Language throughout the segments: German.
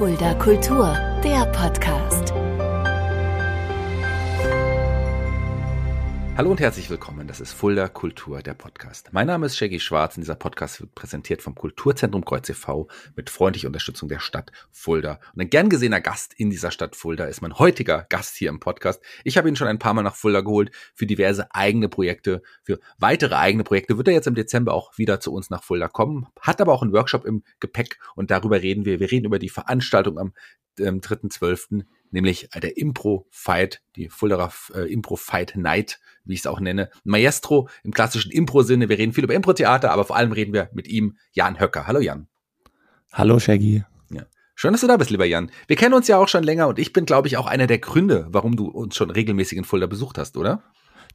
Fulda Kultur, der Podcast. Hallo und herzlich willkommen. Das ist Fulda Kultur, der Podcast. Mein Name ist Shaggy Schwarz und dieser Podcast wird präsentiert vom Kulturzentrum Kreuz e.V. mit freundlicher Unterstützung der Stadt Fulda. Und ein gern gesehener Gast in dieser Stadt Fulda ist mein heutiger Gast hier im Podcast. Ich habe ihn schon ein paar Mal nach Fulda geholt für diverse eigene Projekte. Für weitere eigene Projekte wird er jetzt im Dezember auch wieder zu uns nach Fulda kommen. Hat aber auch einen Workshop im Gepäck und darüber reden wir. Wir reden über die Veranstaltung am ähm, 3.12., nämlich der Impro-Fight, die Fulderer äh, Impro-Fight Night, wie ich es auch nenne. Maestro im klassischen Impro-Sinne. Wir reden viel über Impro-Theater, aber vor allem reden wir mit ihm, Jan Höcker. Hallo Jan. Hallo Shaggy. Ja. Schön, dass du da bist, lieber Jan. Wir kennen uns ja auch schon länger und ich bin, glaube ich, auch einer der Gründe, warum du uns schon regelmäßig in Fulda besucht hast, oder?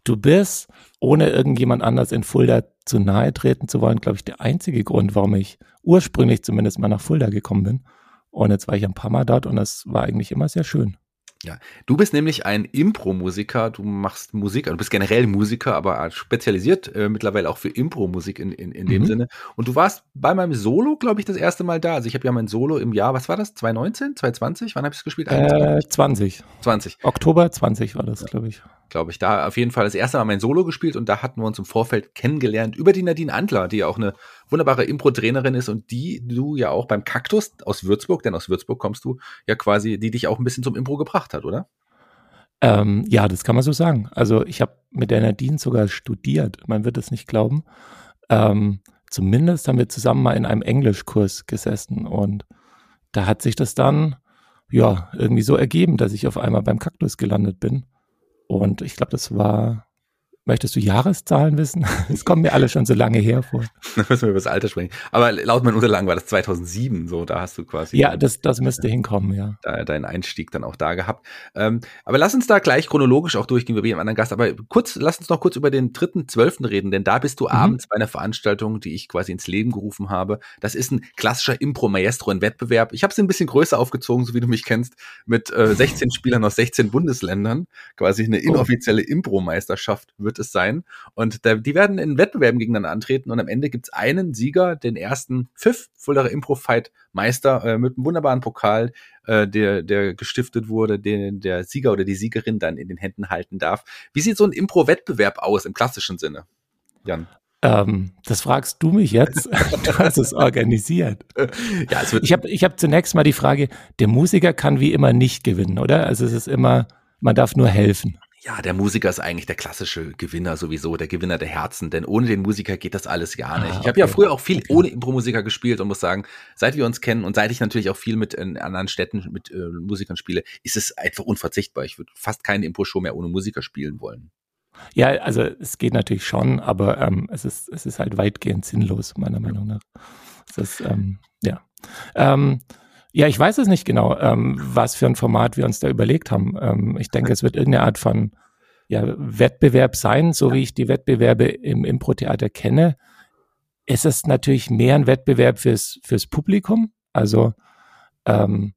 Du bist, ohne irgendjemand anders in Fulda zu nahe treten zu wollen, glaube ich, der einzige Grund, warum ich ursprünglich zumindest mal nach Fulda gekommen bin. Und jetzt war ich ein paar Mal dort und es war eigentlich immer sehr schön. Ja, du bist nämlich ein Impro-Musiker, du machst Musik, du bist generell Musiker, aber spezialisiert äh, mittlerweile auch für Impro-Musik in, in, in dem mhm. Sinne. Und du warst bei meinem Solo, glaube ich, das erste Mal da. Also ich habe ja mein Solo im Jahr, was war das? 2019, 2020? Wann habe ich es gespielt? Äh, 20. 20. Oktober 20 war das, glaube ich glaube ich, da auf jeden Fall das erste Mal mein Solo gespielt und da hatten wir uns im Vorfeld kennengelernt über die Nadine Antler, die ja auch eine wunderbare Impro-Trainerin ist und die du ja auch beim Kaktus aus Würzburg, denn aus Würzburg kommst du, ja quasi, die dich auch ein bisschen zum Impro gebracht hat, oder? Ähm, ja, das kann man so sagen. Also ich habe mit der Nadine sogar studiert, man wird es nicht glauben. Ähm, zumindest haben wir zusammen mal in einem Englischkurs gesessen und da hat sich das dann ja irgendwie so ergeben, dass ich auf einmal beim Kaktus gelandet bin. Und ich glaube, das war, möchtest du Jahreszahlen wissen? Es kommen mir alle schon so lange her vor. Da müssen wir über das Alter sprechen. Aber laut meinen Unterlagen war das 2007, so, da hast du quasi. Ja, das, das müsste hinkommen, ja. Da, deinen Einstieg dann auch da gehabt. Ähm, aber lass uns da gleich chronologisch auch durchgehen, wir bei jedem anderen Gast. Aber kurz, lass uns noch kurz über den dritten Zwölften reden, denn da bist du mhm. abends bei einer Veranstaltung, die ich quasi ins Leben gerufen habe. Das ist ein klassischer Impro-Maestro, ein Wettbewerb. Ich habe es ein bisschen größer aufgezogen, so wie du mich kennst, mit äh, 16 Spielern aus 16 Bundesländern. Quasi eine oh. inoffizielle Impro-Meisterschaft wird es sein. Und da, die werden in Wettbewerben gegeneinander antreten und am Ende gibt es einen Sieger, den ersten Pfiff, Fuldaer Impro-Fight Meister äh, mit einem wunderbaren Pokal, äh, der, der gestiftet wurde, den der Sieger oder die Siegerin dann in den Händen halten darf. Wie sieht so ein Impro-Wettbewerb aus im klassischen Sinne, Jan? Ähm, das fragst du mich jetzt. Du hast es organisiert. Ja, es wird ich habe ich hab zunächst mal die Frage, der Musiker kann wie immer nicht gewinnen, oder? Also es ist immer, man darf nur helfen ja, der Musiker ist eigentlich der klassische Gewinner sowieso, der Gewinner der Herzen, denn ohne den Musiker geht das alles gar nicht. Ah, ich habe ja früher auch viel okay. ohne Impro-Musiker gespielt und muss sagen, seit wir uns kennen und seit ich natürlich auch viel mit in anderen Städten mit äh, Musikern spiele, ist es einfach unverzichtbar. Ich würde fast keine Impro-Show mehr ohne Musiker spielen wollen. Ja, also es geht natürlich schon, aber ähm, es, ist, es ist halt weitgehend sinnlos, meiner Meinung nach. Es ist, ähm, ja. Ähm, ja, ich weiß es nicht genau, ähm, was für ein Format wir uns da überlegt haben. Ähm, ich denke, es wird irgendeine Art von ja, Wettbewerb sein, so wie ich die Wettbewerbe im Impro-Theater kenne. Es ist natürlich mehr ein Wettbewerb fürs, fürs Publikum. Also ähm,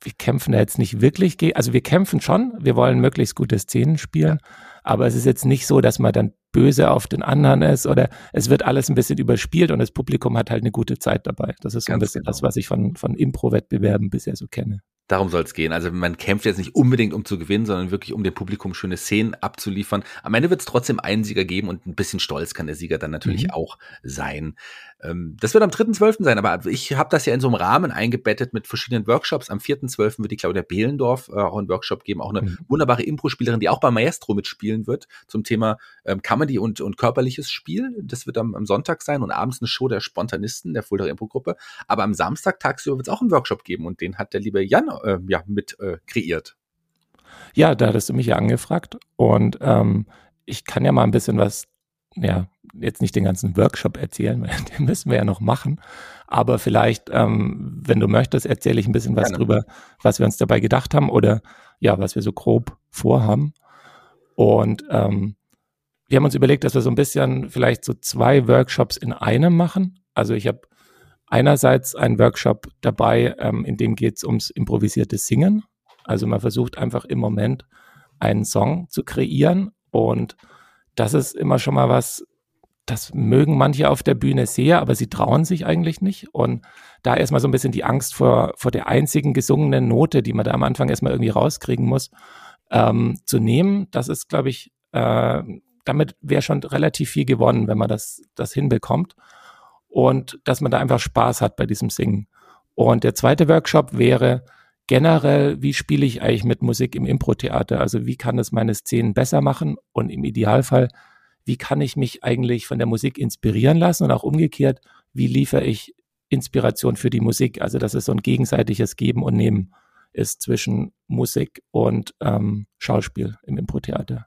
wir kämpfen da jetzt nicht wirklich, also wir kämpfen schon, wir wollen möglichst gute Szenen spielen, aber es ist jetzt nicht so, dass man dann böse auf den anderen ist oder es wird alles ein bisschen überspielt und das Publikum hat halt eine gute Zeit dabei. Das ist so ein bisschen genau. das, was ich von, von Impro-Wettbewerben bisher so kenne. Darum soll es gehen. Also man kämpft jetzt nicht unbedingt um zu gewinnen, sondern wirklich um dem Publikum schöne Szenen abzuliefern. Am Ende wird es trotzdem einen Sieger geben und ein bisschen stolz kann der Sieger dann natürlich mhm. auch sein. Ähm, das wird am 3.12. sein, aber ich habe das ja in so einem Rahmen eingebettet mit verschiedenen Workshops. Am 4.12. wird die Claudia Behlendorf äh, auch einen Workshop geben, auch eine mhm. wunderbare Impro-Spielerin, die auch bei Maestro mitspielen wird zum Thema ähm, Comedy und, und körperliches Spiel. Das wird am, am Sonntag sein und abends eine Show der Spontanisten, der Fulda Impro-Gruppe. Aber am Samstag tagsüber wird es auch einen Workshop geben und den hat der liebe Jan äh, ja, mit äh, kreiert. Ja, da hattest du mich ja angefragt und ähm, ich kann ja mal ein bisschen was ja, jetzt nicht den ganzen Workshop erzählen, weil den müssen wir ja noch machen. Aber vielleicht, ähm, wenn du möchtest, erzähle ich ein bisschen was Gerne. drüber, was wir uns dabei gedacht haben oder ja, was wir so grob vorhaben. Und ähm, wir haben uns überlegt, dass wir so ein bisschen vielleicht so zwei Workshops in einem machen. Also ich habe einerseits einen Workshop dabei, ähm, in dem geht es ums improvisierte Singen. Also man versucht einfach im Moment einen Song zu kreieren und das ist immer schon mal was, das mögen manche auf der Bühne sehr, aber sie trauen sich eigentlich nicht. Und da erstmal so ein bisschen die Angst vor, vor der einzigen gesungenen Note, die man da am Anfang erstmal irgendwie rauskriegen muss, ähm, zu nehmen, das ist, glaube ich, äh, damit wäre schon relativ viel gewonnen, wenn man das, das hinbekommt. Und dass man da einfach Spaß hat bei diesem Singen. Und der zweite Workshop wäre generell, wie spiele ich eigentlich mit Musik im Impro-Theater? Also wie kann es meine Szenen besser machen? Und im Idealfall, wie kann ich mich eigentlich von der Musik inspirieren lassen? Und auch umgekehrt, wie liefere ich Inspiration für die Musik? Also dass es so ein gegenseitiges Geben und Nehmen ist zwischen Musik und ähm, Schauspiel im Impro-Theater.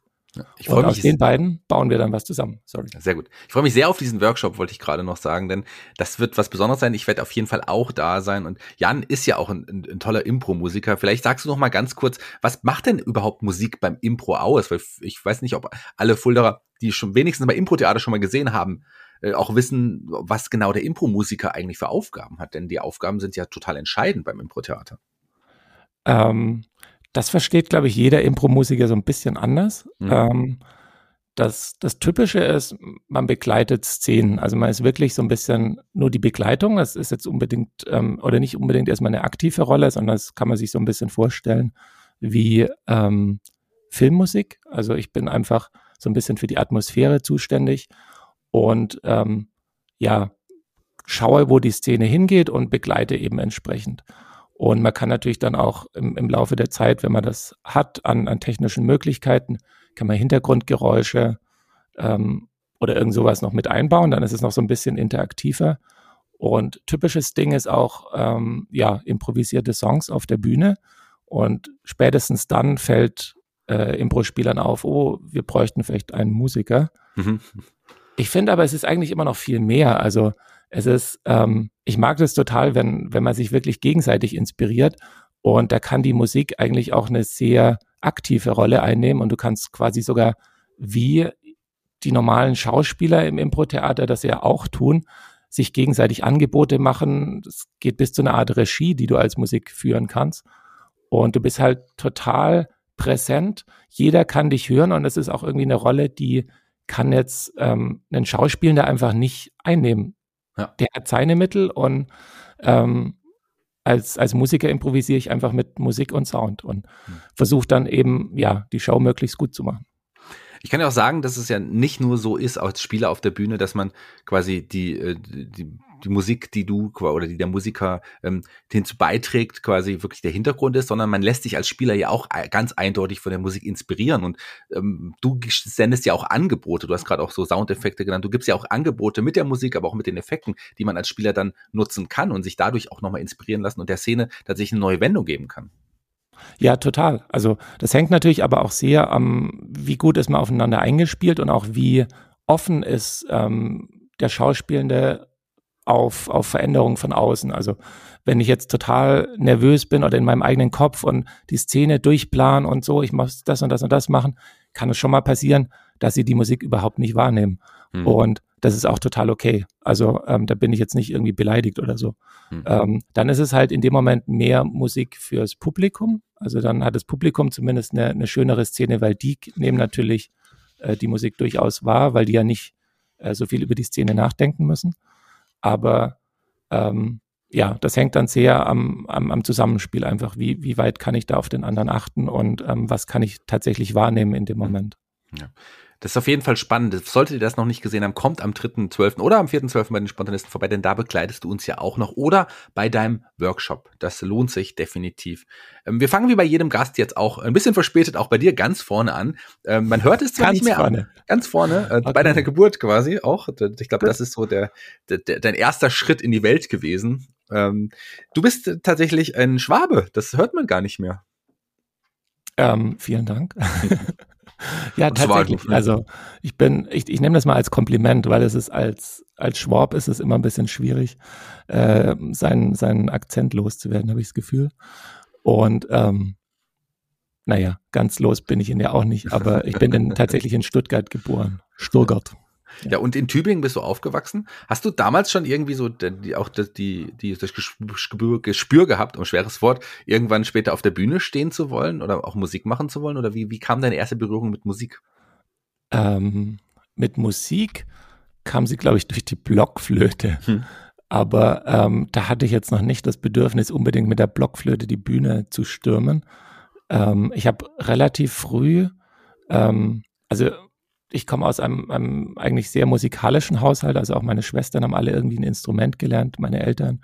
Ich und aus den beiden bauen wir dann was zusammen. Sorry. Sehr gut. Ich freue mich sehr auf diesen Workshop, wollte ich gerade noch sagen, denn das wird was Besonderes sein. Ich werde auf jeden Fall auch da sein. Und Jan ist ja auch ein, ein, ein toller Impro-Musiker. Vielleicht sagst du noch mal ganz kurz, was macht denn überhaupt Musik beim Impro aus? Weil ich weiß nicht, ob alle Fulderer, die schon wenigstens bei Impro-Theater schon mal gesehen haben, äh, auch wissen, was genau der Impro-Musiker eigentlich für Aufgaben hat. Denn die Aufgaben sind ja total entscheidend beim Impro-Theater. Ähm, das versteht, glaube ich, jeder Impro-Musiker so ein bisschen anders. Mhm. Ähm, das, das Typische ist, man begleitet Szenen. Also man ist wirklich so ein bisschen nur die Begleitung. Das ist jetzt unbedingt ähm, oder nicht unbedingt erstmal eine aktive Rolle, sondern das kann man sich so ein bisschen vorstellen wie ähm, Filmmusik. Also ich bin einfach so ein bisschen für die Atmosphäre zuständig und ähm, ja, schaue, wo die Szene hingeht und begleite eben entsprechend. Und man kann natürlich dann auch im, im Laufe der Zeit, wenn man das hat, an, an technischen Möglichkeiten, kann man Hintergrundgeräusche ähm, oder irgend sowas noch mit einbauen. Dann ist es noch so ein bisschen interaktiver. Und typisches Ding ist auch, ähm, ja, improvisierte Songs auf der Bühne. Und spätestens dann fällt äh, Impro-Spielern auf, oh, wir bräuchten vielleicht einen Musiker. Mhm. Ich finde aber, es ist eigentlich immer noch viel mehr. Also es ist, ähm, ich mag das total, wenn, wenn man sich wirklich gegenseitig inspiriert. Und da kann die Musik eigentlich auch eine sehr aktive Rolle einnehmen. Und du kannst quasi sogar wie die normalen Schauspieler im Impro-Theater das ja auch tun, sich gegenseitig Angebote machen. Es geht bis zu einer Art Regie, die du als Musik führen kannst. Und du bist halt total präsent. Jeder kann dich hören und es ist auch irgendwie eine Rolle, die kann jetzt ähm, einen Schauspielender einfach nicht einnehmen. Ja. Der hat seine Mittel und ähm, als, als Musiker improvisiere ich einfach mit Musik und Sound und hm. versuche dann eben, ja, die Show möglichst gut zu machen. Ich kann ja auch sagen, dass es ja nicht nur so ist als Spieler auf der Bühne, dass man quasi die, äh, die die Musik, die du oder die der Musiker ähm, hinzu beiträgt, quasi wirklich der Hintergrund ist, sondern man lässt sich als Spieler ja auch ganz eindeutig von der Musik inspirieren. Und ähm, du sendest ja auch Angebote. Du hast gerade auch so Soundeffekte genannt. Du gibst ja auch Angebote mit der Musik, aber auch mit den Effekten, die man als Spieler dann nutzen kann und sich dadurch auch nochmal inspirieren lassen und der Szene tatsächlich eine neue Wendung geben kann. Ja, total. Also das hängt natürlich aber auch sehr am, wie gut ist man aufeinander eingespielt und auch wie offen ist ähm, der Schauspielende auf, auf Veränderungen von außen. Also wenn ich jetzt total nervös bin oder in meinem eigenen Kopf und die Szene durchplan und so, ich muss das und das und das machen, kann es schon mal passieren, dass sie die Musik überhaupt nicht wahrnehmen. Mhm. Und das ist auch total okay. Also ähm, da bin ich jetzt nicht irgendwie beleidigt oder so. Mhm. Ähm, dann ist es halt in dem Moment mehr Musik fürs Publikum. Also dann hat das Publikum zumindest eine, eine schönere Szene, weil die nehmen natürlich äh, die Musik durchaus wahr, weil die ja nicht äh, so viel über die Szene nachdenken müssen. Aber ähm, ja, das hängt dann sehr am, am, am Zusammenspiel einfach. Wie, wie weit kann ich da auf den anderen achten und ähm, was kann ich tatsächlich wahrnehmen in dem Moment? Ja. Das ist auf jeden Fall spannend. Solltet ihr das noch nicht gesehen haben, kommt am 3.12. oder am 4.12. bei den Spontanisten vorbei, denn da begleitest du uns ja auch noch. Oder bei deinem Workshop. Das lohnt sich definitiv. Ähm, wir fangen wie bei jedem Gast jetzt auch ein bisschen verspätet auch bei dir ganz vorne an. Ähm, man hört es zwar ganz nicht mehr vorne. An, ganz vorne, äh, okay. bei deiner Geburt quasi auch. Ich glaube, das ist so der, der, der, dein erster Schritt in die Welt gewesen. Ähm, du bist tatsächlich ein Schwabe. Das hört man gar nicht mehr. Ähm, vielen Dank. ja, tatsächlich. Also ich bin, ich, ich nehme das mal als Kompliment, weil es ist als, als Schwab ist es immer ein bisschen schwierig, äh, seinen, seinen Akzent loszuwerden, habe ich das Gefühl. Und ähm, naja, ganz los bin ich ihn ja auch nicht, aber ich bin in, tatsächlich in Stuttgart geboren. Stuttgart. Ja, und in Tübingen bist du aufgewachsen. Hast du damals schon irgendwie so die, auch das, die, die, das Gespür, Gespür gehabt, um schweres Wort, irgendwann später auf der Bühne stehen zu wollen oder auch Musik machen zu wollen? Oder wie, wie kam deine erste Berührung mit Musik? Ähm, mit Musik kam sie, glaube ich, durch die Blockflöte. Hm. Aber ähm, da hatte ich jetzt noch nicht das Bedürfnis, unbedingt mit der Blockflöte die Bühne zu stürmen. Ähm, ich habe relativ früh, ähm, also ich komme aus einem, einem eigentlich sehr musikalischen Haushalt, also auch meine Schwestern haben alle irgendwie ein Instrument gelernt, meine Eltern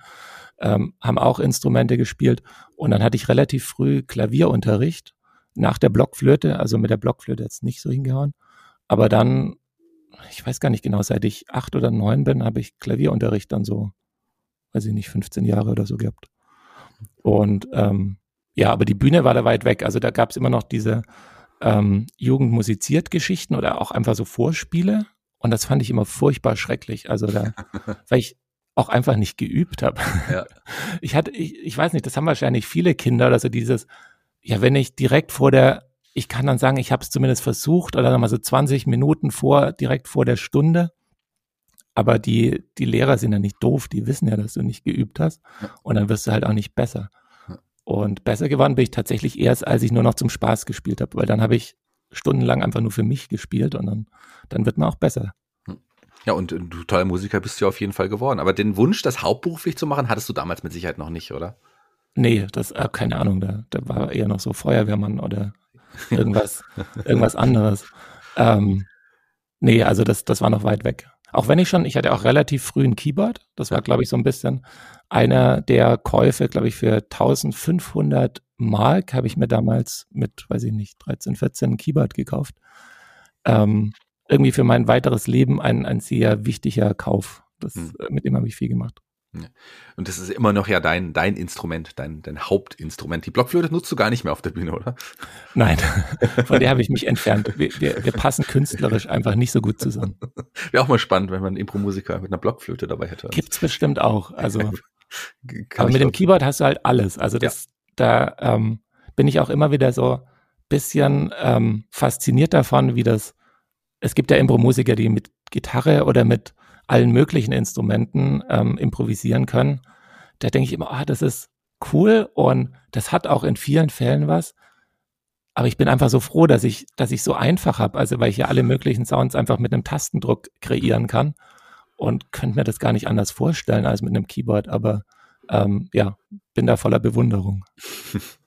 ähm, haben auch Instrumente gespielt und dann hatte ich relativ früh Klavierunterricht nach der Blockflöte, also mit der Blockflöte jetzt nicht so hingehauen, aber dann, ich weiß gar nicht genau, seit ich acht oder neun bin, habe ich Klavierunterricht dann so, weiß ich nicht, 15 Jahre oder so gehabt. Und ähm, ja, aber die Bühne war da weit weg. Also da gab es immer noch diese ähm, Jugend musiziert Geschichten oder auch einfach so Vorspiele. Und das fand ich immer furchtbar schrecklich. Also da, weil ich auch einfach nicht geübt habe. Ja. Ich hatte, ich, ich weiß nicht, das haben wahrscheinlich viele Kinder, also dieses, ja, wenn ich direkt vor der, ich kann dann sagen, ich habe es zumindest versucht oder dann mal so 20 Minuten vor, direkt vor der Stunde. Aber die, die Lehrer sind ja nicht doof, die wissen ja, dass du nicht geübt hast. Und dann wirst du halt auch nicht besser. Und besser geworden bin ich tatsächlich erst, als ich nur noch zum Spaß gespielt habe, weil dann habe ich stundenlang einfach nur für mich gespielt und dann, dann wird man auch besser. Ja, und du toller Musiker bist du auf jeden Fall geworden. Aber den Wunsch, das hauptberuflich zu machen, hattest du damals mit Sicherheit noch nicht, oder? Nee, das, äh, keine Ahnung, da, da war eher noch so Feuerwehrmann oder irgendwas, irgendwas anderes. Ähm, nee, also das, das war noch weit weg. Auch wenn ich schon, ich hatte auch relativ früh ein Keyboard. Das war, glaube ich, so ein bisschen einer der Käufe, glaube ich, für 1500 Mark habe ich mir damals mit, weiß ich nicht, 13, 14 ein Keyboard gekauft. Ähm, irgendwie für mein weiteres Leben ein, ein sehr wichtiger Kauf. Das, hm. Äh, mit dem habe ich viel gemacht. Und das ist immer noch ja dein, dein Instrument, dein, dein Hauptinstrument. Die Blockflöte nutzt du gar nicht mehr auf der Bühne, oder? Nein, von der habe ich mich entfernt. Wir, wir, wir, passen künstlerisch einfach nicht so gut zusammen. Wäre auch mal spannend, wenn man einen Impro-Musiker mit einer Blockflöte dabei hätte. Gibt's bestimmt auch. Also, aber mit dem Keyboard hast du halt alles. Also das, ja. da ähm, bin ich auch immer wieder so bisschen ähm, fasziniert davon, wie das. Es gibt ja Impro-Musiker, die mit Gitarre oder mit allen möglichen Instrumenten ähm, improvisieren können. Da denke ich immer, ah, das ist cool und das hat auch in vielen Fällen was. Aber ich bin einfach so froh, dass ich, dass ich so einfach habe, also weil ich ja alle möglichen Sounds einfach mit einem Tastendruck kreieren kann und könnte mir das gar nicht anders vorstellen als mit einem Keyboard. Aber ähm, ja, bin da voller Bewunderung.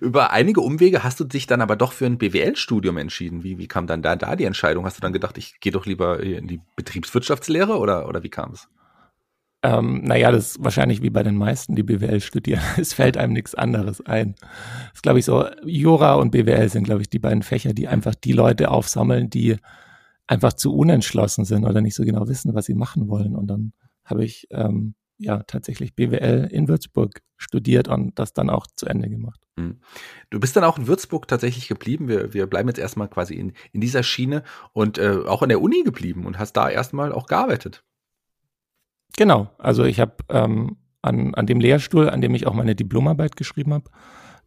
Über einige Umwege hast du dich dann aber doch für ein BWL-Studium entschieden. Wie, wie kam dann da, da die Entscheidung? Hast du dann gedacht, ich gehe doch lieber in die Betriebswirtschaftslehre oder, oder wie kam es? Ähm, naja, das ist wahrscheinlich wie bei den meisten, die BWL studieren. Es fällt einem nichts anderes ein. Das ist, glaube ich, so, Jura und BWL sind, glaube ich, die beiden Fächer, die einfach die Leute aufsammeln, die einfach zu unentschlossen sind oder nicht so genau wissen, was sie machen wollen. Und dann habe ich ähm, ja tatsächlich BWL in Würzburg studiert und das dann auch zu Ende gemacht. Hm. Du bist dann auch in Würzburg tatsächlich geblieben. Wir, wir bleiben jetzt erstmal quasi in, in dieser Schiene und äh, auch an der Uni geblieben und hast da erstmal auch gearbeitet. Genau, also ich habe ähm, an, an dem Lehrstuhl, an dem ich auch meine Diplomarbeit geschrieben habe,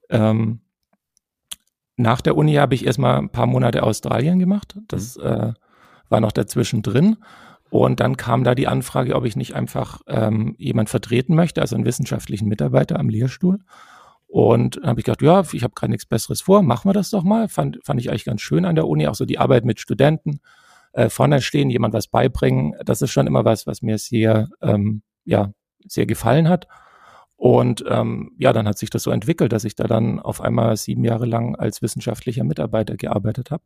ähm, nach der Uni habe ich erstmal ein paar Monate Australien gemacht. Das mhm. äh, war noch dazwischen drin. Und dann kam da die Anfrage, ob ich nicht einfach ähm, jemand vertreten möchte, also einen wissenschaftlichen Mitarbeiter am Lehrstuhl. Und dann habe ich gedacht, ja, ich habe gerade nichts Besseres vor, machen wir das doch mal. Fand, fand ich eigentlich ganz schön an der Uni, auch so die Arbeit mit Studenten, äh, vorne stehen, jemand was beibringen. Das ist schon immer was, was mir sehr, ähm, ja, sehr gefallen hat. Und ähm, ja, dann hat sich das so entwickelt, dass ich da dann auf einmal sieben Jahre lang als wissenschaftlicher Mitarbeiter gearbeitet habe.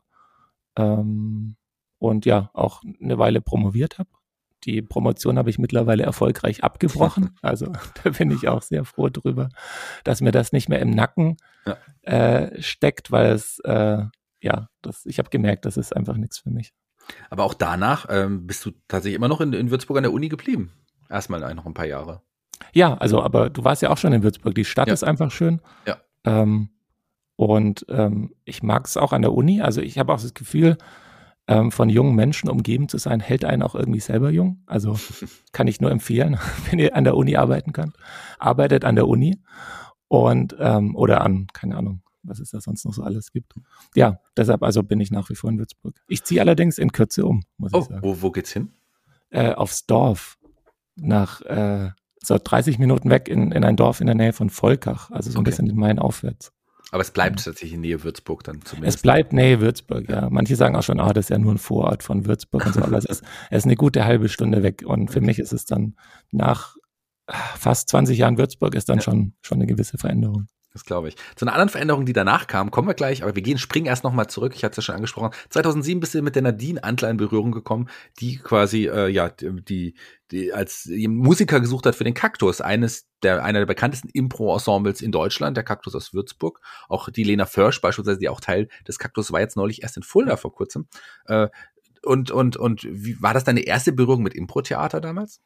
Ähm, und ja, auch eine Weile promoviert habe. Die Promotion habe ich mittlerweile erfolgreich abgebrochen. Also da bin ich auch sehr froh drüber, dass mir das nicht mehr im Nacken ja. äh, steckt, weil es, äh, ja, das, ich habe gemerkt, das ist einfach nichts für mich. Aber auch danach ähm, bist du tatsächlich immer noch in, in Würzburg an der Uni geblieben. Erstmal noch ein paar Jahre. Ja, also, aber du warst ja auch schon in Würzburg. Die Stadt ja. ist einfach schön. Ja. Ähm, und ähm, ich mag es auch an der Uni. Also ich habe auch das Gefühl, ähm, von jungen Menschen umgeben zu sein, hält einen auch irgendwie selber jung. Also kann ich nur empfehlen, wenn ihr an der Uni arbeiten könnt. Arbeitet an der Uni und ähm, oder an, keine Ahnung, was es da sonst noch so alles gibt. Ja, deshalb also bin ich nach wie vor in Würzburg. Ich ziehe allerdings in Kürze um, muss oh, ich sagen. Wo, wo geht's hin? Äh, aufs Dorf. Nach äh, so 30 Minuten weg in, in ein Dorf in der Nähe von Volkach, also so ein okay. bisschen in Main aufwärts. Aber es bleibt tatsächlich in Nähe Würzburg dann zumindest. Es bleibt Nähe Würzburg, ja. Manche sagen auch schon, ah, das ist ja nur ein Vorort von Würzburg und so, aber es ist, es ist eine gute halbe Stunde weg. Und für mich ist es dann nach fast 20 Jahren Würzburg ist dann ja. schon, schon eine gewisse Veränderung. Das glaube ich. Zu einer anderen Veränderung, die danach kam, kommen wir gleich, aber wir gehen, springen erst nochmal zurück. Ich hatte es ja schon angesprochen. 2007 bist du mit der Nadine Antler in Berührung gekommen, die quasi, äh, ja, die, die als Musiker gesucht hat für den Kaktus, eines der, einer der bekanntesten Impro-Ensembles in Deutschland, der Kaktus aus Würzburg. Auch die Lena Försch beispielsweise, die auch Teil des Kaktus war jetzt neulich erst in Fulda vor kurzem. Äh, und, und, und wie, war das deine erste Berührung mit Impro-Theater damals?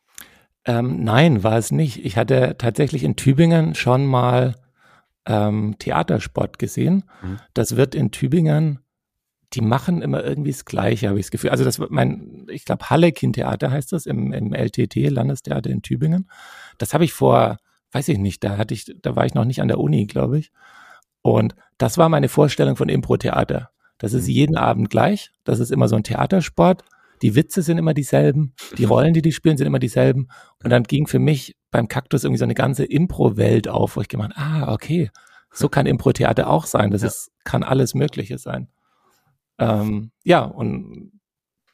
Ähm, nein, war es nicht. Ich hatte tatsächlich in Tübingen schon mal ähm, Theatersport gesehen. Mhm. Das wird in Tübingen, die machen immer irgendwie das Gleiche, habe ich das Gefühl. Also das wird mein, ich glaube, Hallekin-Theater heißt das im, im LTT, Landestheater in Tübingen. Das habe ich vor, weiß ich nicht, da hatte ich, da war ich noch nicht an der Uni, glaube ich. Und das war meine Vorstellung von Impro-Theater. Das ist mhm. jeden Abend gleich. Das ist immer so ein Theatersport. Die Witze sind immer dieselben. Die Rollen, die die spielen, sind immer dieselben. Und dann ging für mich beim Kaktus irgendwie so eine ganze Impro-Welt auf, wo ich gemeint, ah, okay, so kann Impro-Theater auch sein. Das ja. ist, kann alles Mögliche sein. Ähm, ja, und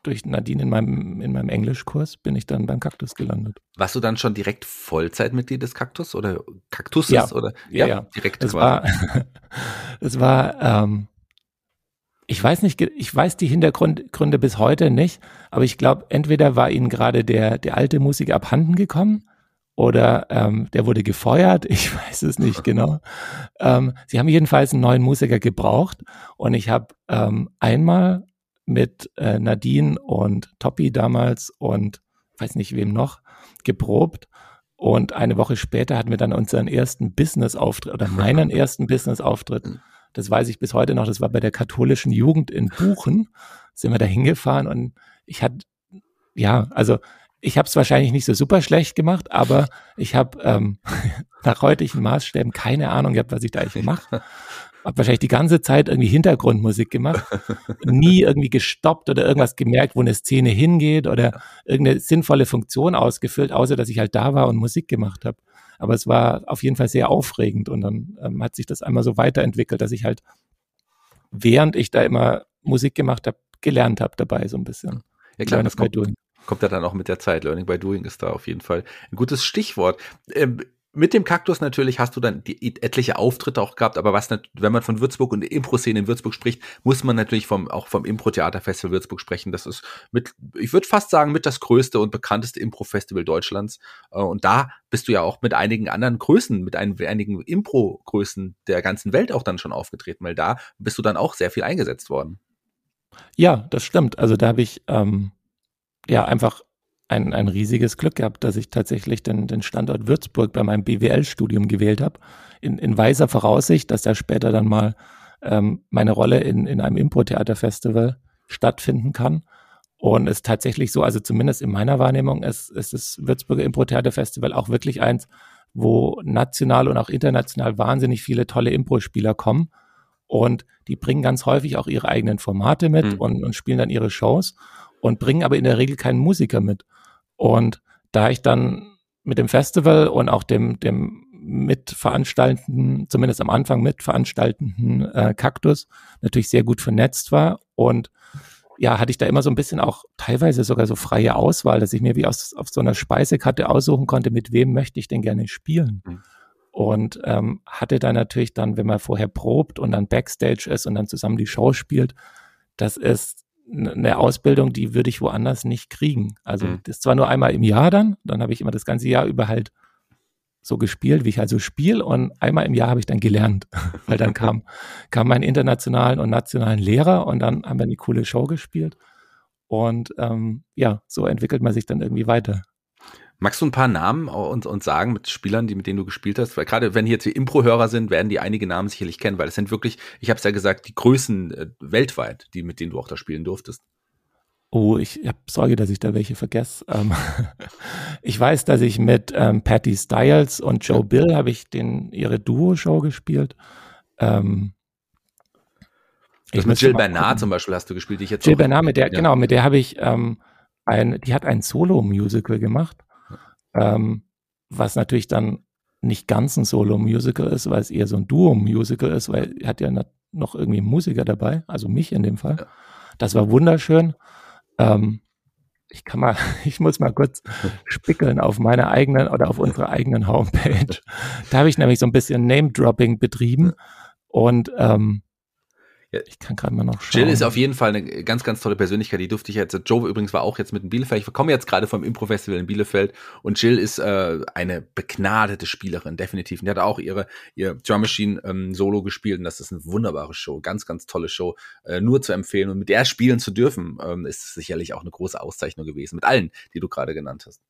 durch Nadine in meinem, in meinem Englischkurs bin ich dann beim Kaktus gelandet. Warst du dann schon direkt Vollzeitmitglied des Kaktus oder Kaktuses? Ja, oder? Ja, ja. direkt. Es war, es war ähm, ich weiß nicht, ich weiß die Hintergründe bis heute nicht, aber ich glaube, entweder war ihnen gerade der, der alte Musiker abhanden gekommen oder ähm, der wurde gefeuert, ich weiß es nicht genau. Ähm, sie haben jedenfalls einen neuen Musiker gebraucht und ich habe ähm, einmal mit äh, Nadine und Toppi damals und weiß nicht wem noch geprobt und eine Woche später hatten wir dann unseren ersten Business-Auftritt oder meinen ersten Business-Auftritt. Das weiß ich bis heute noch. Das war bei der katholischen Jugend in Buchen. Sind wir da hingefahren und ich hatte, ja, also ich habe es wahrscheinlich nicht so super schlecht gemacht, aber ich habe ähm, nach heutigen Maßstäben keine Ahnung gehabt, was ich da eigentlich mache. Habe wahrscheinlich die ganze Zeit irgendwie Hintergrundmusik gemacht, nie irgendwie gestoppt oder irgendwas gemerkt, wo eine Szene hingeht oder irgendeine sinnvolle Funktion ausgefüllt, außer dass ich halt da war und Musik gemacht habe. Aber es war auf jeden Fall sehr aufregend und dann ähm, hat sich das einmal so weiterentwickelt, dass ich halt, während ich da immer Musik gemacht habe, gelernt habe dabei so ein bisschen. Ja klar, das kommt, kommt ja dann auch mit der Zeit. Learning by Doing ist da auf jeden Fall ein gutes Stichwort. Ähm, mit dem Kaktus natürlich hast du dann die etliche Auftritte auch gehabt, aber was, wenn man von Würzburg und Impro-Szene in Würzburg spricht, muss man natürlich vom, auch vom Impro-Theater-Festival Würzburg sprechen. Das ist mit, ich würde fast sagen, mit das größte und bekannteste Impro-Festival Deutschlands. Äh, und da bist du ja auch mit einigen anderen Größen, mit einigen Impro-Größen der ganzen Welt auch dann schon aufgetreten, weil da bist du dann auch sehr viel eingesetzt worden. Ja, das stimmt. Also da habe ich ähm, ja einfach ein, ein riesiges Glück gehabt, dass ich tatsächlich den, den Standort Würzburg bei meinem BWL-Studium gewählt habe, in, in weiser Voraussicht, dass da später dann mal ähm, meine Rolle in, in einem Impro-Theater-Festival stattfinden kann. Und es ist tatsächlich so, also zumindest in meiner Wahrnehmung, ist, ist das Würzburger Impro-Theater-Festival auch wirklich eins, wo national und auch international wahnsinnig viele tolle Impro-Spieler kommen. Und die bringen ganz häufig auch ihre eigenen Formate mit mhm. und, und spielen dann ihre Shows und bringen aber in der Regel keinen Musiker mit. Und da ich dann mit dem Festival und auch dem, dem mitveranstaltenden, zumindest am Anfang mitveranstaltenden äh, Kaktus natürlich sehr gut vernetzt war und ja, hatte ich da immer so ein bisschen auch teilweise sogar so freie Auswahl, dass ich mir wie aus, auf so einer Speisekarte aussuchen konnte, mit wem möchte ich denn gerne spielen. Mhm. Und ähm, hatte da natürlich dann, wenn man vorher probt und dann Backstage ist und dann zusammen die Show spielt, das ist eine Ausbildung, die würde ich woanders nicht kriegen. Also mhm. das zwar nur einmal im Jahr dann, dann habe ich immer das ganze Jahr über halt so gespielt, wie ich halt so spiele und einmal im Jahr habe ich dann gelernt, weil dann kam, kam mein internationalen und nationalen Lehrer und dann haben wir eine coole Show gespielt und ähm, ja, so entwickelt man sich dann irgendwie weiter. Magst du ein paar Namen und, und sagen mit Spielern, die mit denen du gespielt hast? Weil gerade wenn hier jetzt die Impro-Hörer sind, werden die einige Namen sicherlich kennen, weil es sind wirklich, ich habe es ja gesagt, die Größen äh, weltweit, die mit denen du auch da spielen durftest. Oh, ich habe Sorge, dass ich da welche vergesse. Ähm, ich weiß, dass ich mit ähm, Patty Styles und Joe Bill habe ich den ihre Duo-Show gespielt. Ähm, ich mit Jill Bernard zum Beispiel hast du gespielt, die ich jetzt Jill Bernard, mit der, ja. genau, mit der habe ich ähm, ein, die hat ein Solo-Musical gemacht ähm, was natürlich dann nicht ganz ein Solo-Musical ist, weil es eher so ein Duo-Musical ist, weil er hat ja noch irgendwie einen Musiker dabei, also mich in dem Fall. Das war wunderschön. Ähm, ich kann mal, ich muss mal kurz spickeln auf meiner eigenen oder auf unserer eigenen Homepage. Da habe ich nämlich so ein bisschen Name-Dropping betrieben und ähm, ich kann gerade mal noch schauen. Jill ist auf jeden Fall eine ganz, ganz tolle Persönlichkeit. Die durfte ich jetzt. Joe übrigens war auch jetzt mit in Bielefeld. Ich komme jetzt gerade vom Impro-Festival in Bielefeld und Jill ist äh, eine begnadete Spielerin, definitiv. Und die hat auch ihre ihr Drum Machine ähm, Solo gespielt und das ist eine wunderbare Show, ganz, ganz tolle Show. Äh, nur zu empfehlen und mit der spielen zu dürfen, ähm, ist sicherlich auch eine große Auszeichnung gewesen. Mit allen, die du gerade genannt hast.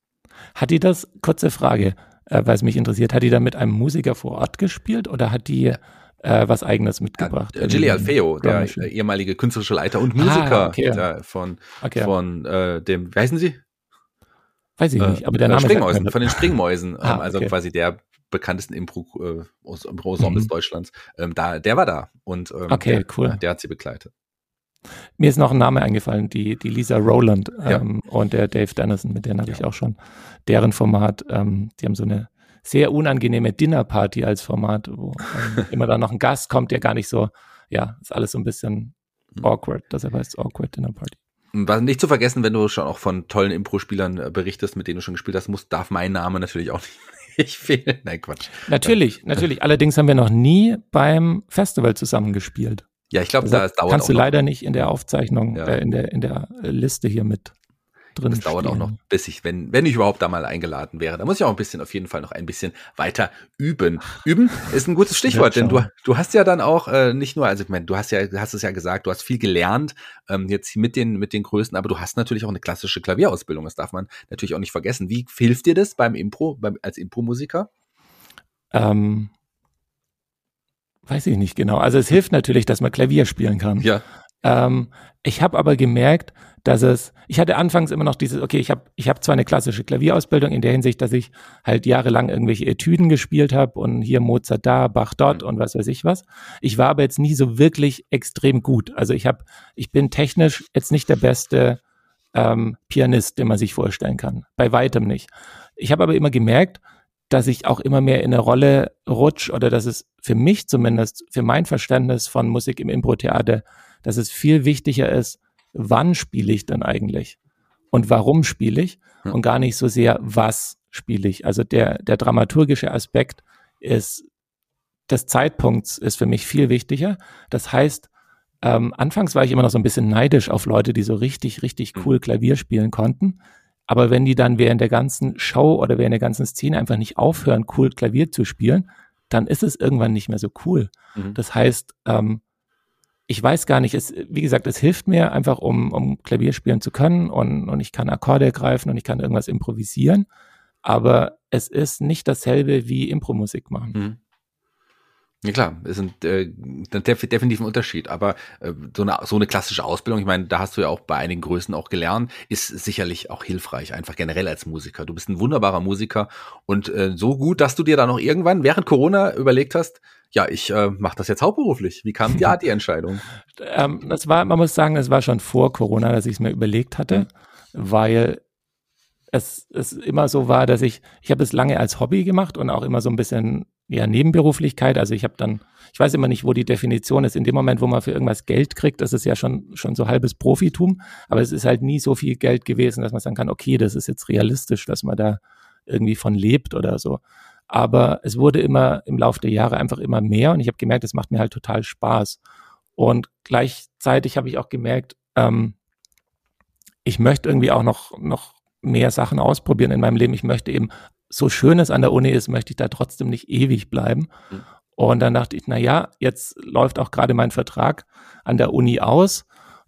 Hat die das, kurze Frage, äh, weil es mich interessiert, hat die da mit einem Musiker vor Ort gespielt oder hat die äh, was Eigenes mitgebracht. Ja, Gilly Alfeo, der ehemalige künstlerische Leiter und Musiker ah, okay. der, von, okay. von äh, dem, wie heißen Sie? Weiß ich nicht, aber der äh, Name Springmäusen, von den Springmäusen, ah, ähm, also okay. quasi der bekanntesten äh, Impro-Ensembles mhm. Deutschlands. Ähm, da, der war da und ähm, okay, der, cool. der hat sie begleitet. Mir ist noch ein Name eingefallen, die, die Lisa Rowland ähm, ja. und der Dave Dennison, mit denen habe ja. ich auch schon deren Format, ähm, die haben so eine sehr unangenehme Dinnerparty als Format, wo ähm, immer dann noch ein Gast kommt, der gar nicht so, ja, ist alles so ein bisschen hm. awkward, deshalb heißt es awkward Dinner Party. Was nicht zu vergessen, wenn du schon auch von tollen Impro-Spielern äh, berichtest, mit denen du schon gespielt hast, muss, darf mein Name natürlich auch nicht fehlen. Nein, Quatsch. Natürlich, natürlich. Allerdings haben wir noch nie beim Festival zusammengespielt. Ja, ich glaube, da dauert Kannst du leider nicht in der Aufzeichnung, ja. äh, in, der, in der Liste hier mit drin. Das dauert auch noch, bis ich, wenn, wenn ich überhaupt da mal eingeladen wäre. Da muss ich auch ein bisschen, auf jeden Fall noch ein bisschen weiter üben. Üben ist ein gutes Stichwort, denn du, du hast ja dann auch äh, nicht nur, also ich meine, du hast ja, du hast es ja gesagt, du hast viel gelernt, ähm, jetzt mit den, mit den Größten, aber du hast natürlich auch eine klassische Klavierausbildung. Das darf man natürlich auch nicht vergessen. Wie hilft dir das beim Impro, beim, als Impro-Musiker? Ähm, weiß ich nicht genau. Also es hilft natürlich, dass man Klavier spielen kann. Ja. Ähm, ich habe aber gemerkt, dass es, ich hatte anfangs immer noch dieses, okay, ich habe ich hab zwar eine klassische Klavierausbildung in der Hinsicht, dass ich halt jahrelang irgendwelche Etüden gespielt habe und hier Mozart da, Bach dort und was weiß ich was. Ich war aber jetzt nie so wirklich extrem gut. Also ich habe, ich bin technisch jetzt nicht der beste ähm, Pianist, den man sich vorstellen kann. Bei weitem nicht. Ich habe aber immer gemerkt, dass ich auch immer mehr in eine Rolle rutsch oder dass es für mich zumindest, für mein Verständnis von Musik im Impro-Theater, dass es viel wichtiger ist, wann spiele ich denn eigentlich und warum spiele ich hm. und gar nicht so sehr, was spiele ich. Also der, der dramaturgische Aspekt ist des Zeitpunkts ist für mich viel wichtiger. Das heißt, ähm, anfangs war ich immer noch so ein bisschen neidisch auf Leute, die so richtig, richtig hm. cool Klavier spielen konnten. Aber wenn die dann während der ganzen Show oder während der ganzen Szene einfach nicht aufhören, cool Klavier zu spielen, dann ist es irgendwann nicht mehr so cool. Mhm. Das heißt, ähm, ich weiß gar nicht, es, wie gesagt, es hilft mir einfach, um, um Klavier spielen zu können und, und ich kann Akkorde greifen und ich kann irgendwas improvisieren. Aber es ist nicht dasselbe wie Impromusik machen. Mhm. Ja klar, ist ein, äh, definitiv ein Unterschied. Aber äh, so, eine, so eine klassische Ausbildung, ich meine, da hast du ja auch bei einigen Größen auch gelernt, ist sicherlich auch hilfreich, einfach generell als Musiker. Du bist ein wunderbarer Musiker und äh, so gut, dass du dir da noch irgendwann während Corona überlegt hast, ja, ich äh, mache das jetzt hauptberuflich. Wie kam ja die Entscheidung? ähm, das war, man muss sagen, das war schon vor Corona, dass ich es mir überlegt hatte, mhm. weil es, es immer so war, dass ich, ich habe es lange als Hobby gemacht und auch immer so ein bisschen ja, Nebenberuflichkeit. Also ich habe dann, ich weiß immer nicht, wo die Definition ist. In dem Moment, wo man für irgendwas Geld kriegt, das ist ja schon, schon so halbes Profitum. Aber es ist halt nie so viel Geld gewesen, dass man sagen kann, okay, das ist jetzt realistisch, dass man da irgendwie von lebt oder so. Aber es wurde immer im Laufe der Jahre einfach immer mehr und ich habe gemerkt, es macht mir halt total Spaß. Und gleichzeitig habe ich auch gemerkt, ähm, ich möchte irgendwie auch noch, noch mehr Sachen ausprobieren in meinem Leben. Ich möchte eben, so schön es an der Uni ist, möchte ich da trotzdem nicht ewig bleiben. Mhm. Und dann dachte ich, na ja, jetzt läuft auch gerade mein Vertrag an der Uni aus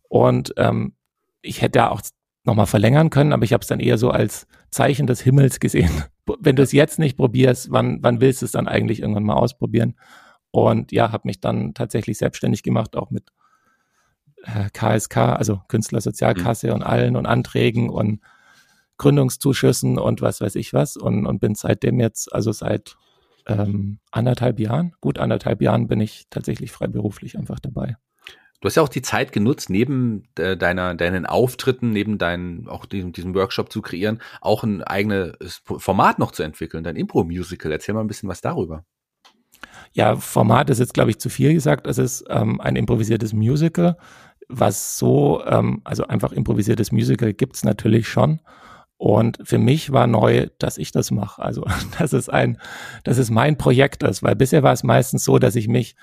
und ähm, ich hätte da auch nochmal verlängern können, aber ich habe es dann eher so als Zeichen des Himmels gesehen. Wenn du es jetzt nicht probierst, wann, wann willst du es dann eigentlich irgendwann mal ausprobieren? Und ja, habe mich dann tatsächlich selbstständig gemacht, auch mit äh, KSK, also Künstlersozialkasse mhm. und allen und Anträgen und Gründungszuschüssen und was weiß ich was und, und bin seitdem jetzt, also seit ähm, anderthalb Jahren, gut anderthalb Jahren bin ich tatsächlich freiberuflich einfach dabei. Du hast ja auch die Zeit genutzt, neben äh, deiner, deinen Auftritten, neben deinen, auch diesem, diesem Workshop zu kreieren, auch ein eigenes Format noch zu entwickeln, dein Impro-Musical. Erzähl mal ein bisschen was darüber. Ja, Format ist jetzt, glaube ich, zu viel gesagt. Es ist ähm, ein improvisiertes Musical, was so, ähm, also einfach improvisiertes Musical gibt's natürlich schon. Und für mich war neu, dass ich das mache. Also, dass es ein, dass es mein Projekt ist, weil bisher war es meistens so, dass ich mich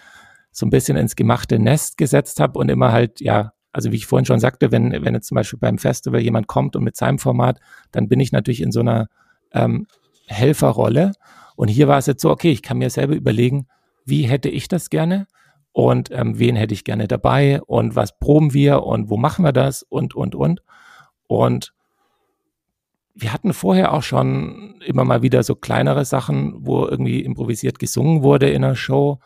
so ein bisschen ins gemachte Nest gesetzt habe und immer halt, ja, also wie ich vorhin schon sagte, wenn, wenn jetzt zum Beispiel beim Festival jemand kommt und mit seinem Format, dann bin ich natürlich in so einer ähm, Helferrolle. Und hier war es jetzt so, okay, ich kann mir selber überlegen, wie hätte ich das gerne und ähm, wen hätte ich gerne dabei und was proben wir und wo machen wir das und, und, und. Und wir hatten vorher auch schon immer mal wieder so kleinere Sachen, wo irgendwie improvisiert gesungen wurde in der Show.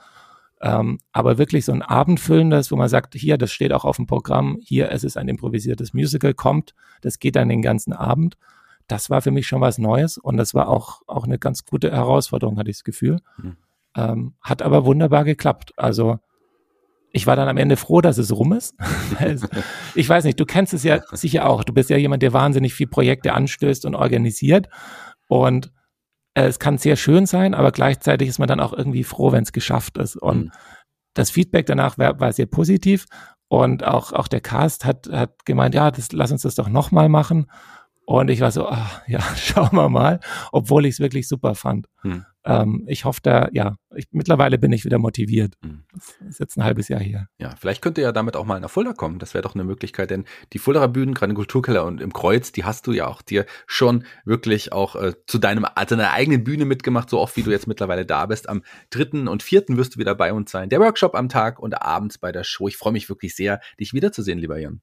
Ähm, aber wirklich so ein abendfüllendes, wo man sagt, hier, das steht auch auf dem Programm, hier, es ist ein improvisiertes Musical, kommt, das geht dann den ganzen Abend. Das war für mich schon was Neues und das war auch, auch eine ganz gute Herausforderung, hatte ich das Gefühl. Mhm. Ähm, hat aber wunderbar geklappt. Also ich war dann am Ende froh, dass es rum ist. ich weiß nicht, du kennst es ja sicher auch. Du bist ja jemand, der wahnsinnig viel Projekte anstößt und organisiert. Und es kann sehr schön sein, aber gleichzeitig ist man dann auch irgendwie froh, wenn es geschafft ist. Und mhm. das Feedback danach war, war sehr positiv. Und auch, auch der Cast hat, hat gemeint, ja, das, lass uns das doch nochmal machen. Und ich war so, ach, ja, schauen wir mal, obwohl ich es wirklich super fand. Hm. Ähm, ich hoffe da, ja, ich, mittlerweile bin ich wieder motiviert. Das ist jetzt ein halbes Jahr hier. Ja, vielleicht könnt ihr ja damit auch mal nach Fulda kommen. Das wäre doch eine Möglichkeit, denn die Fuldaer Bühnen, gerade im Kulturkeller und im Kreuz, die hast du ja auch dir schon wirklich auch äh, zu deinem, also deiner eigenen Bühne mitgemacht, so oft wie du jetzt mittlerweile da bist. Am dritten und vierten wirst du wieder bei uns sein. Der Workshop am Tag und abends bei der Show. Ich freue mich wirklich sehr, dich wiederzusehen, lieber Jan.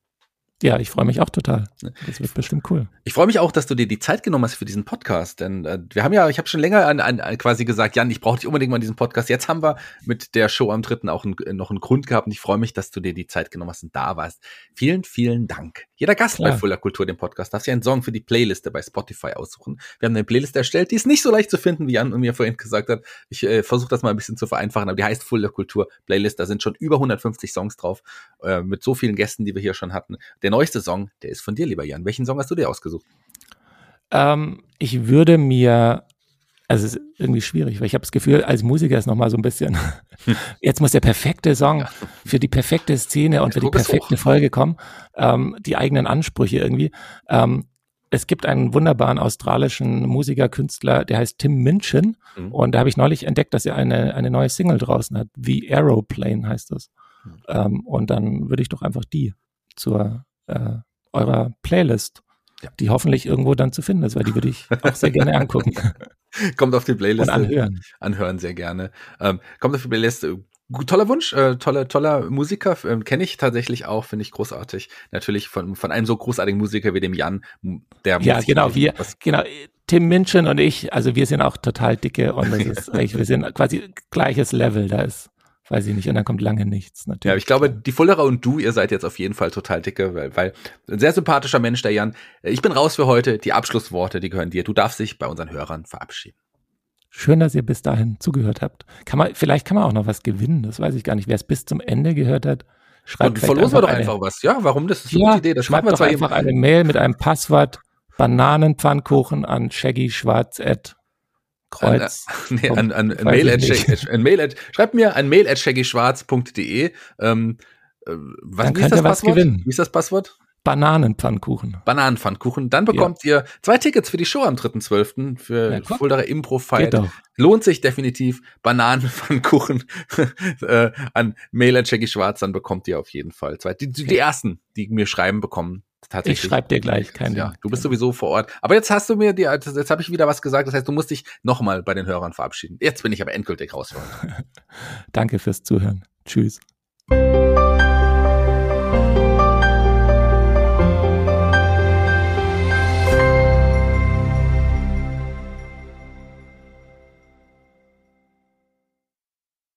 Ja, ich freue mich auch total. Das wird bestimmt cool. Ich freue mich auch, dass du dir die Zeit genommen hast für diesen Podcast, denn äh, wir haben ja, ich habe schon länger an, an, quasi gesagt, Jan, ich brauche dich unbedingt mal in diesem Podcast. Jetzt haben wir mit der Show am dritten auch ein, noch einen Grund gehabt und ich freue mich, dass du dir die Zeit genommen hast und da warst. Vielen, vielen Dank. Jeder Gast Klar. bei Fuller Kultur, dem Podcast, darf sich einen Song für die Playliste bei Spotify aussuchen. Wir haben eine Playlist erstellt, die ist nicht so leicht zu finden, wie Jan mir vorhin gesagt hat. Ich äh, versuche das mal ein bisschen zu vereinfachen, aber die heißt Fuller Kultur Playlist. Da sind schon über 150 Songs drauf, äh, mit so vielen Gästen, die wir hier schon hatten. Der neueste Song, der der ist von dir, lieber Jan. Welchen Song hast du dir ausgesucht? Ähm, ich würde mir, also es ist irgendwie schwierig, weil ich habe das Gefühl, als Musiker ist nochmal so ein bisschen, jetzt muss der perfekte Song für die perfekte Szene und für die perfekte Folge kommen, ähm, die eigenen Ansprüche irgendwie. Ähm, es gibt einen wunderbaren australischen Musiker, Künstler, der heißt Tim Minchin. Mhm. Und da habe ich neulich entdeckt, dass er eine, eine neue Single draußen hat. The Aeroplane heißt das. Mhm. Ähm, und dann würde ich doch einfach die zur äh, eurer Playlist, ja. die hoffentlich irgendwo dann zu finden ist, weil die würde ich auch sehr gerne angucken. Kommt auf die Playlist. Und anhören. Anhören sehr gerne. Ähm, kommt auf die Playlist. Toller Wunsch, äh, toller, toller Musiker, äh, kenne ich tatsächlich auch, finde ich großartig. Natürlich von, von einem so großartigen Musiker wie dem Jan, der Ja, genau, wir, genau, Tim Minchin und ich, also wir sind auch total dicke und das ist, wir sind quasi gleiches Level, da ist weiß ich nicht, und dann kommt lange nichts natürlich. Ja, ich glaube, die Fullerer und du, ihr seid jetzt auf jeden Fall total dicke, weil, weil ein sehr sympathischer Mensch, der Jan. Ich bin raus für heute. Die Abschlussworte, die gehören dir. Du darfst dich bei unseren Hörern verabschieden. Schön, dass ihr bis dahin zugehört habt. Kann man, vielleicht kann man auch noch was gewinnen. Das weiß ich gar nicht. Wer es bis zum Ende gehört hat, schreibt verlosen wir doch eine, einfach was. Ja, warum? Das ist eine ja, gute Idee. Das schreibt wir doch einfach eine Mail mit einem Passwort Bananenpfannkuchen an shaggyschwarz@ Kreuz. An, nee, an, an, an Mail at, Shaggy, an Mail at, schreibt mir an mail at shaggyschwarz.de. Ähm, äh, was, Dann wie ist das Passwort? Gewinnen. Wie ist das Passwort? Bananenpfannkuchen. Bananenpfannkuchen. Dann bekommt ja. ihr zwei Tickets für die Show am 3.12. für ja, Fuldaer Impro Fight. Lohnt sich definitiv. Bananenpfannkuchen äh, an Mail at Shaggy Schwarz, dann bekommt ihr auf jeden Fall zwei. Die, die, die ersten, die mir schreiben, bekommen Tatsächlich. Ich schreibe dir gleich, kein Ja, du bist sowieso vor Ort. Aber jetzt hast du mir die, jetzt habe ich wieder was gesagt. Das heißt, du musst dich nochmal bei den Hörern verabschieden. Jetzt bin ich aber endgültig raus. Danke fürs Zuhören. Tschüss.